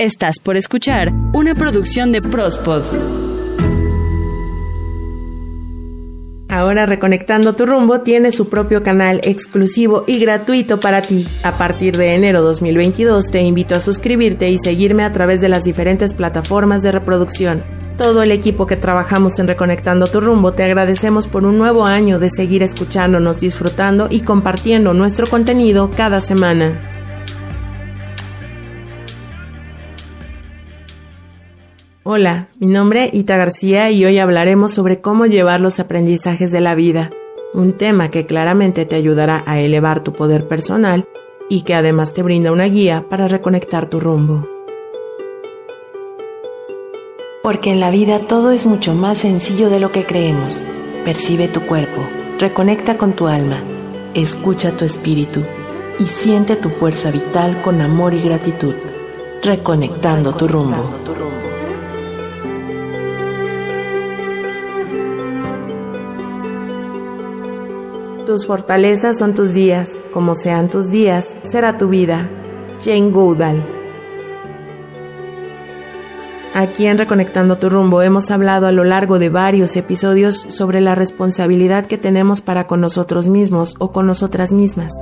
Estás por escuchar una producción de Prospod. Ahora Reconectando tu rumbo tiene su propio canal exclusivo y gratuito para ti. A partir de enero 2022 te invito a suscribirte y seguirme a través de las diferentes plataformas de reproducción. Todo el equipo que trabajamos en Reconectando tu rumbo te agradecemos por un nuevo año de seguir escuchándonos, disfrutando y compartiendo nuestro contenido cada semana. Hola, mi nombre es Ita García y hoy hablaremos sobre cómo llevar los aprendizajes de la vida, un tema que claramente te ayudará a elevar tu poder personal y que además te brinda una guía para reconectar tu rumbo. Porque en la vida todo es mucho más sencillo de lo que creemos. Percibe tu cuerpo, reconecta con tu alma, escucha tu espíritu y siente tu fuerza vital con amor y gratitud, reconectando tu rumbo. Tus fortalezas son tus días, como sean tus días, será tu vida. Jane Goodall. Aquí en Reconectando tu rumbo hemos hablado a lo largo de varios episodios sobre la responsabilidad que tenemos para con nosotros mismos o con nosotras mismas.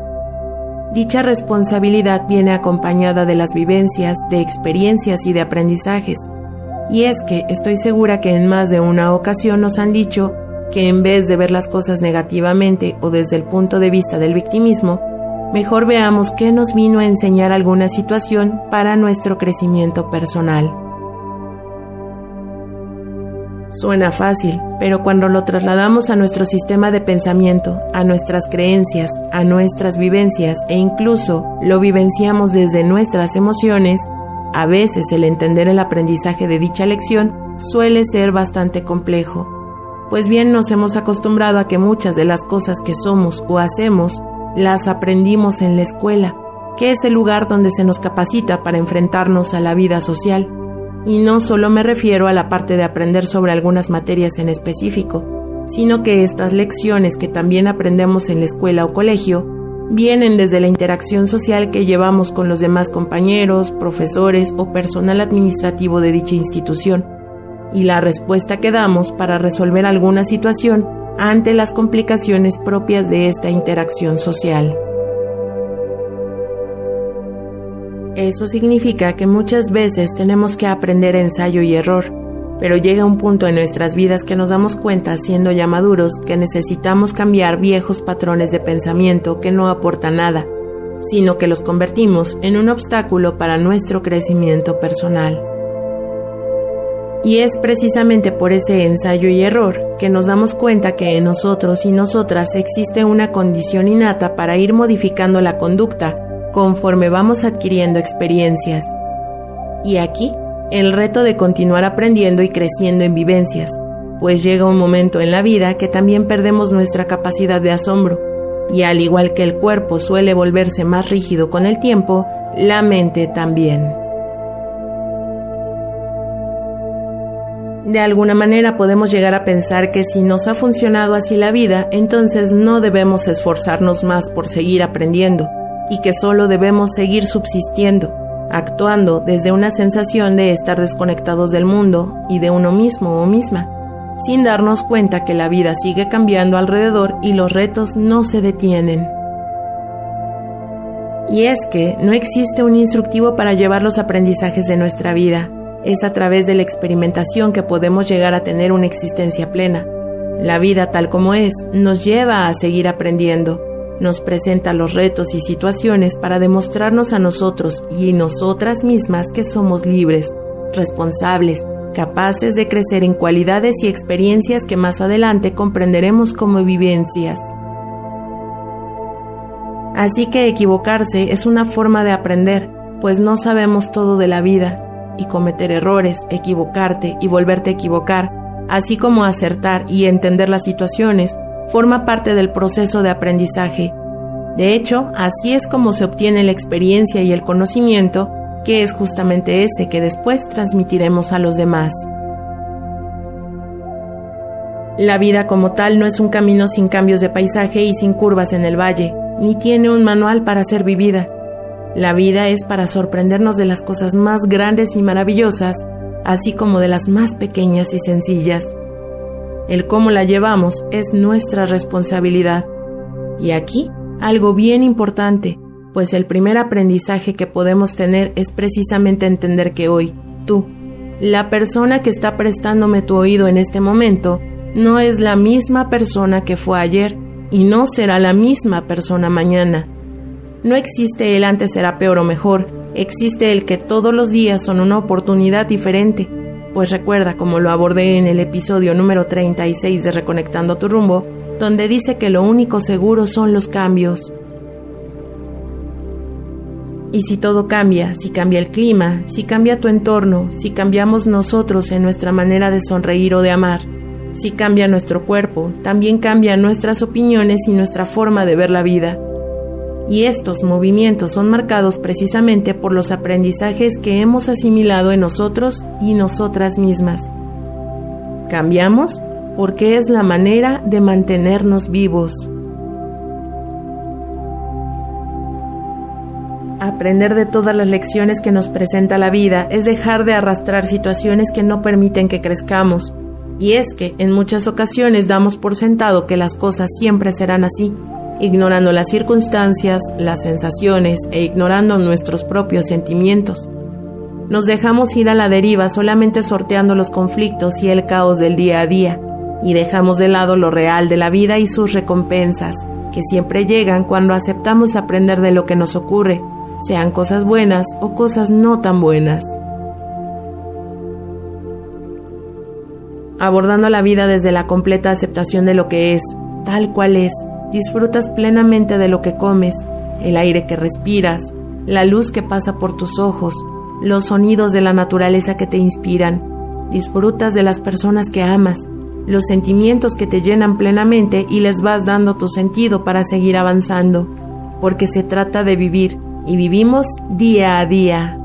Dicha responsabilidad viene acompañada de las vivencias, de experiencias y de aprendizajes. Y es que estoy segura que en más de una ocasión nos han dicho que en vez de ver las cosas negativamente o desde el punto de vista del victimismo, mejor veamos qué nos vino a enseñar alguna situación para nuestro crecimiento personal. Suena fácil, pero cuando lo trasladamos a nuestro sistema de pensamiento, a nuestras creencias, a nuestras vivencias e incluso lo vivenciamos desde nuestras emociones, a veces el entender el aprendizaje de dicha lección suele ser bastante complejo pues bien nos hemos acostumbrado a que muchas de las cosas que somos o hacemos las aprendimos en la escuela, que es el lugar donde se nos capacita para enfrentarnos a la vida social. Y no solo me refiero a la parte de aprender sobre algunas materias en específico, sino que estas lecciones que también aprendemos en la escuela o colegio vienen desde la interacción social que llevamos con los demás compañeros, profesores o personal administrativo de dicha institución y la respuesta que damos para resolver alguna situación ante las complicaciones propias de esta interacción social. Eso significa que muchas veces tenemos que aprender ensayo y error, pero llega un punto en nuestras vidas que nos damos cuenta, siendo ya maduros, que necesitamos cambiar viejos patrones de pensamiento que no aportan nada, sino que los convertimos en un obstáculo para nuestro crecimiento personal. Y es precisamente por ese ensayo y error que nos damos cuenta que en nosotros y nosotras existe una condición innata para ir modificando la conducta conforme vamos adquiriendo experiencias. Y aquí, el reto de continuar aprendiendo y creciendo en vivencias, pues llega un momento en la vida que también perdemos nuestra capacidad de asombro, y al igual que el cuerpo suele volverse más rígido con el tiempo, la mente también. De alguna manera podemos llegar a pensar que si nos ha funcionado así la vida, entonces no debemos esforzarnos más por seguir aprendiendo y que solo debemos seguir subsistiendo, actuando desde una sensación de estar desconectados del mundo y de uno mismo o misma, sin darnos cuenta que la vida sigue cambiando alrededor y los retos no se detienen. Y es que no existe un instructivo para llevar los aprendizajes de nuestra vida, es a través de la experimentación que podemos llegar a tener una existencia plena. La vida tal como es nos lleva a seguir aprendiendo, nos presenta los retos y situaciones para demostrarnos a nosotros y nosotras mismas que somos libres, responsables, capaces de crecer en cualidades y experiencias que más adelante comprenderemos como vivencias. Así que equivocarse es una forma de aprender, pues no sabemos todo de la vida y cometer errores, equivocarte y volverte a equivocar, así como acertar y entender las situaciones, forma parte del proceso de aprendizaje. De hecho, así es como se obtiene la experiencia y el conocimiento, que es justamente ese que después transmitiremos a los demás. La vida como tal no es un camino sin cambios de paisaje y sin curvas en el valle, ni tiene un manual para ser vivida. La vida es para sorprendernos de las cosas más grandes y maravillosas, así como de las más pequeñas y sencillas. El cómo la llevamos es nuestra responsabilidad. Y aquí, algo bien importante, pues el primer aprendizaje que podemos tener es precisamente entender que hoy, tú, la persona que está prestándome tu oído en este momento, no es la misma persona que fue ayer y no será la misma persona mañana. No existe el antes será peor o mejor, existe el que todos los días son una oportunidad diferente. Pues recuerda, como lo abordé en el episodio número 36 de Reconectando tu rumbo, donde dice que lo único seguro son los cambios. Y si todo cambia, si cambia el clima, si cambia tu entorno, si cambiamos nosotros en nuestra manera de sonreír o de amar, si cambia nuestro cuerpo, también cambian nuestras opiniones y nuestra forma de ver la vida. Y estos movimientos son marcados precisamente por los aprendizajes que hemos asimilado en nosotros y nosotras mismas. Cambiamos porque es la manera de mantenernos vivos. Aprender de todas las lecciones que nos presenta la vida es dejar de arrastrar situaciones que no permiten que crezcamos. Y es que en muchas ocasiones damos por sentado que las cosas siempre serán así, ignorando las circunstancias, las sensaciones e ignorando nuestros propios sentimientos. Nos dejamos ir a la deriva solamente sorteando los conflictos y el caos del día a día, y dejamos de lado lo real de la vida y sus recompensas, que siempre llegan cuando aceptamos aprender de lo que nos ocurre, sean cosas buenas o cosas no tan buenas. Abordando la vida desde la completa aceptación de lo que es, tal cual es, disfrutas plenamente de lo que comes, el aire que respiras, la luz que pasa por tus ojos, los sonidos de la naturaleza que te inspiran, disfrutas de las personas que amas, los sentimientos que te llenan plenamente y les vas dando tu sentido para seguir avanzando, porque se trata de vivir y vivimos día a día.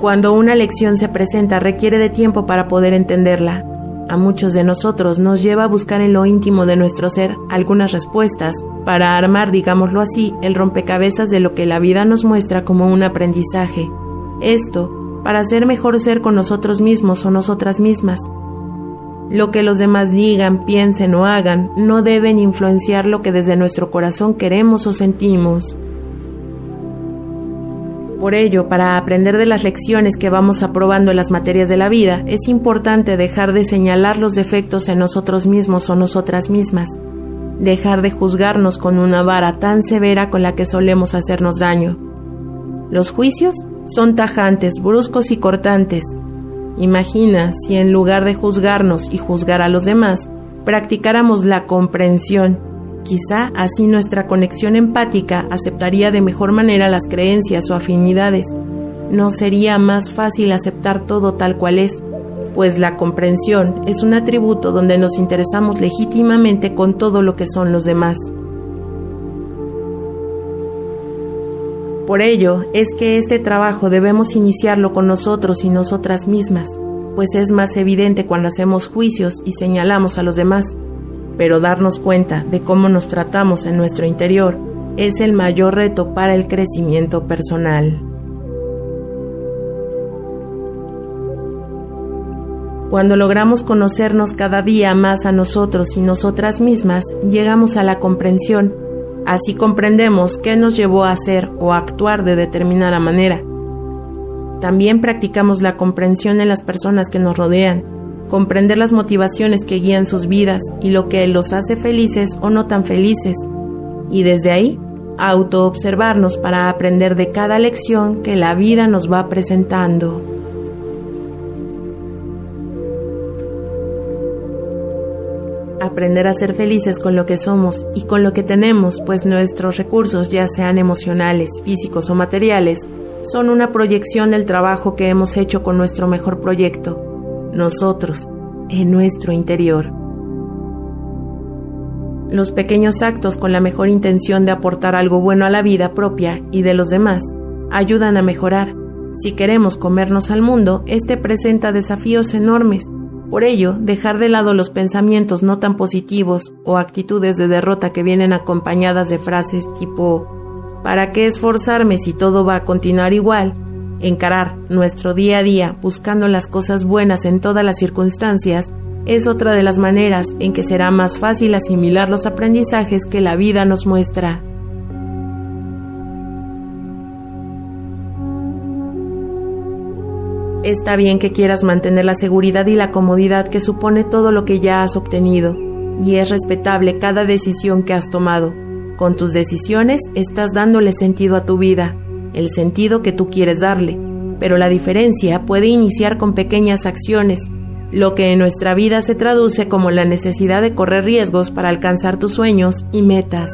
Cuando una lección se presenta requiere de tiempo para poder entenderla. A muchos de nosotros nos lleva a buscar en lo íntimo de nuestro ser algunas respuestas para armar, digámoslo así, el rompecabezas de lo que la vida nos muestra como un aprendizaje. Esto para ser mejor ser con nosotros mismos o nosotras mismas. Lo que los demás digan, piensen o hagan no deben influenciar lo que desde nuestro corazón queremos o sentimos. Por ello, para aprender de las lecciones que vamos aprobando en las materias de la vida, es importante dejar de señalar los defectos en nosotros mismos o nosotras mismas, dejar de juzgarnos con una vara tan severa con la que solemos hacernos daño. Los juicios son tajantes, bruscos y cortantes. Imagina si en lugar de juzgarnos y juzgar a los demás, practicáramos la comprensión. Quizá así nuestra conexión empática aceptaría de mejor manera las creencias o afinidades. No sería más fácil aceptar todo tal cual es, pues la comprensión es un atributo donde nos interesamos legítimamente con todo lo que son los demás. Por ello es que este trabajo debemos iniciarlo con nosotros y nosotras mismas, pues es más evidente cuando hacemos juicios y señalamos a los demás, pero darnos cuenta de cómo nos tratamos en nuestro interior es el mayor reto para el crecimiento personal. Cuando logramos conocernos cada día más a nosotros y nosotras mismas, llegamos a la comprensión Así comprendemos qué nos llevó a hacer o actuar de determinada manera. También practicamos la comprensión en las personas que nos rodean, comprender las motivaciones que guían sus vidas y lo que los hace felices o no tan felices. Y desde ahí, autoobservarnos para aprender de cada lección que la vida nos va presentando. aprender a ser felices con lo que somos y con lo que tenemos, pues nuestros recursos, ya sean emocionales, físicos o materiales, son una proyección del trabajo que hemos hecho con nuestro mejor proyecto, nosotros, en nuestro interior. Los pequeños actos con la mejor intención de aportar algo bueno a la vida propia y de los demás ayudan a mejorar. Si queremos comernos al mundo, este presenta desafíos enormes Por ello, dejar de lado los pensamientos no tan positivos o actitudes de derrota que vienen acompañadas de frases tipo ¿para qué esforzarme si todo va a continuar igual? Encarar nuestro día a día buscando las cosas buenas en todas las circunstancias es otra de las maneras en que será más fácil asimilar los aprendizajes que la vida nos muestra. Está bien que quieras mantener la seguridad y la comodidad que supone todo lo que ya has obtenido, y es respetable cada decisión que has tomado. Con tus decisiones estás dándole sentido a tu vida, el sentido que tú quieres darle, pero la diferencia puede iniciar con pequeñas acciones, lo que en nuestra vida se traduce como la necesidad de correr riesgos para alcanzar tus sueños y metas.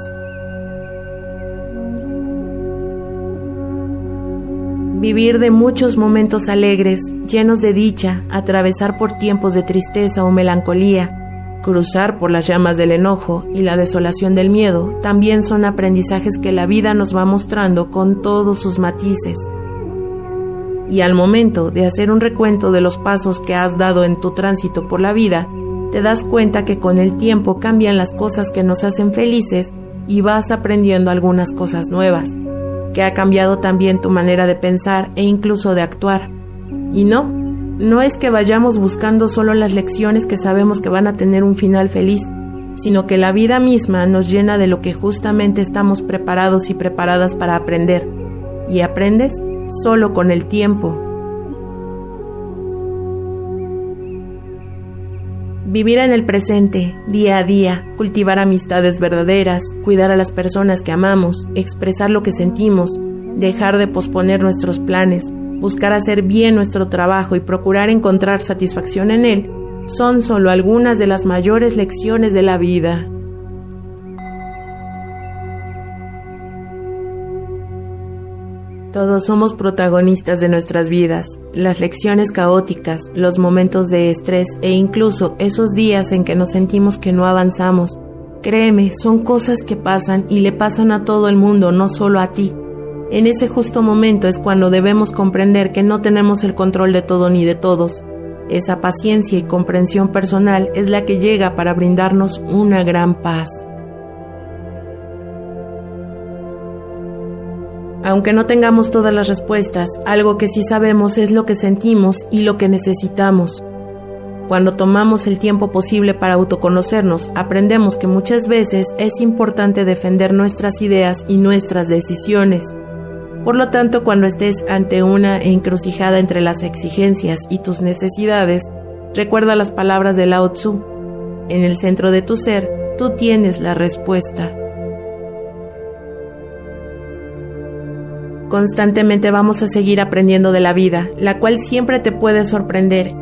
Vivir de muchos momentos alegres, llenos de dicha, atravesar por tiempos de tristeza o melancolía, cruzar por las llamas del enojo y la desolación del miedo, también son aprendizajes que la vida nos va mostrando con todos sus matices. Y al momento de hacer un recuento de los pasos que has dado en tu tránsito por la vida, te das cuenta que con el tiempo cambian las cosas que nos hacen felices y vas aprendiendo algunas cosas nuevas que ha cambiado también tu manera de pensar e incluso de actuar. Y no, no es que vayamos buscando solo las lecciones que sabemos que van a tener un final feliz, sino que la vida misma nos llena de lo que justamente estamos preparados y preparadas para aprender. Y aprendes solo con el tiempo, Vivir en el presente, día a día, cultivar amistades verdaderas, cuidar a las personas que amamos, expresar lo que sentimos, dejar de posponer nuestros planes, buscar hacer bien nuestro trabajo y procurar encontrar satisfacción en él, son solo algunas de las mayores lecciones de la vida. Todos somos protagonistas de nuestras vidas, las lecciones caóticas, los momentos de estrés e incluso esos días en que nos sentimos que no avanzamos. Créeme, son cosas que pasan y le pasan a todo el mundo, no solo a ti. En ese justo momento es cuando debemos comprender que no tenemos el control de todo ni de todos. Esa paciencia y comprensión personal es la que llega para brindarnos una gran paz. Aunque no tengamos todas las respuestas, algo que sí sabemos es lo que sentimos y lo que necesitamos. Cuando tomamos el tiempo posible para autoconocernos, aprendemos que muchas veces es importante defender nuestras ideas y nuestras decisiones. Por lo tanto, cuando estés ante una encrucijada entre las exigencias y tus necesidades, recuerda las palabras de Lao Tzu. En el centro de tu ser, tú tienes la respuesta. Constantemente vamos a seguir aprendiendo de la vida, la cual siempre te puede sorprender.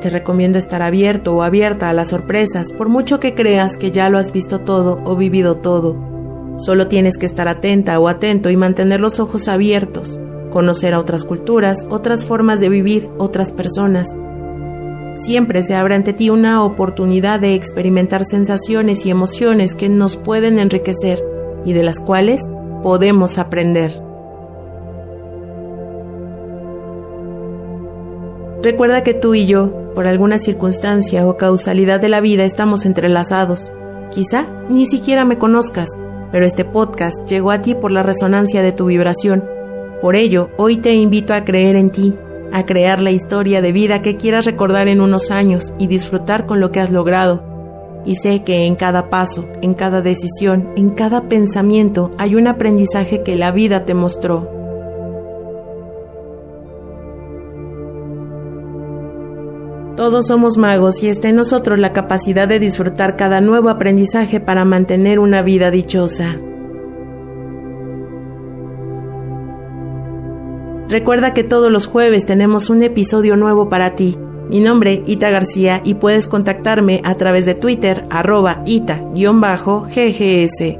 Te recomiendo estar abierto o abierta a las sorpresas, por mucho que creas que ya lo has visto todo o vivido todo. Solo tienes que estar atenta o atento y mantener los ojos abiertos, conocer a otras culturas, otras formas de vivir, otras personas. Siempre se abre ante ti una oportunidad de experimentar sensaciones y emociones que nos pueden enriquecer y de las cuales podemos aprender. Recuerda que tú y yo, por alguna circunstancia o causalidad de la vida, estamos entrelazados. Quizá ni siquiera me conozcas, pero este podcast llegó a ti por la resonancia de tu vibración. Por ello, hoy te invito a creer en ti, a crear la historia de vida que quieras recordar en unos años y disfrutar con lo que has logrado. Y sé que en cada paso, en cada decisión, en cada pensamiento hay un aprendizaje que la vida te mostró. Todos somos magos y está en nosotros la capacidad de disfrutar cada nuevo aprendizaje para mantener una vida dichosa. Recuerda que todos los jueves tenemos un episodio nuevo para ti. Mi nombre, Ita García, y puedes contactarme a través de Twitter, arroba ita-ggs.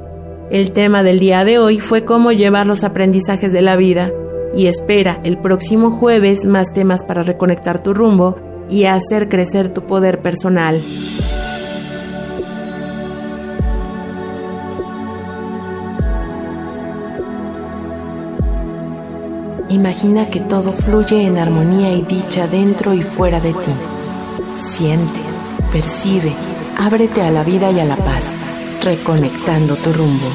El tema del día de hoy fue cómo llevar los aprendizajes de la vida. Y espera el próximo jueves más temas para reconectar tu rumbo y hacer crecer tu poder personal. Imagina que todo fluye en armonía y dicha dentro y fuera de ti. siente, percibe, ábrete a la vida y a la paz, reconectando tu rumbo.